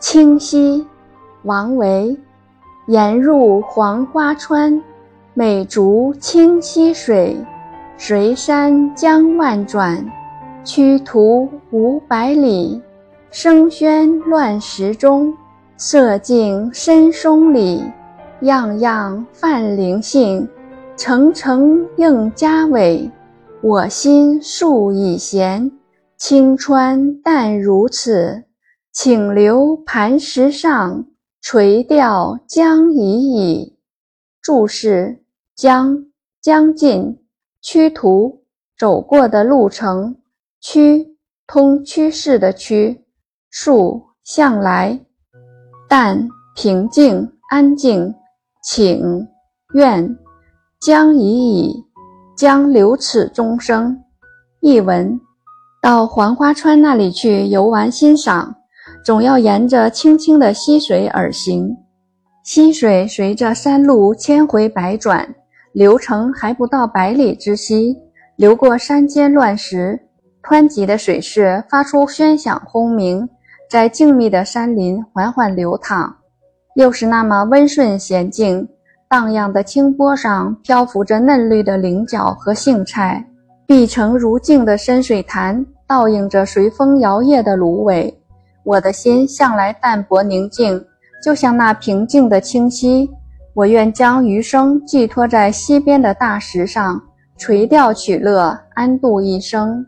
清溪，王维。沿入黄花川，美竹清溪水。随山江万转，曲途五百里。声喧乱石中，色静深松里。样样泛灵性，层层映佳伟。我心素已闲，清川淡如此。请留磐石上，垂钓将已矣。注释：将将近，趋途走过的路程，趋通趋势的趋，数向来，但平静安静，请愿将已矣，将留此终生。译文：到黄花川那里去游玩欣赏。总要沿着清清的溪水而行，溪水随着山路千回百转，流程还不到百里之溪，流过山间乱石，湍急的水势发出喧响轰鸣，在静谧的山林缓缓流淌，又是那么温顺娴静。荡漾的清波上漂浮着嫩绿的菱角和荇菜，碧澄如镜的深水潭倒映着随风摇曳的芦苇。我的心向来淡泊宁静，就像那平静的清溪。我愿将余生寄托在溪边的大石上，垂钓取乐，安度一生。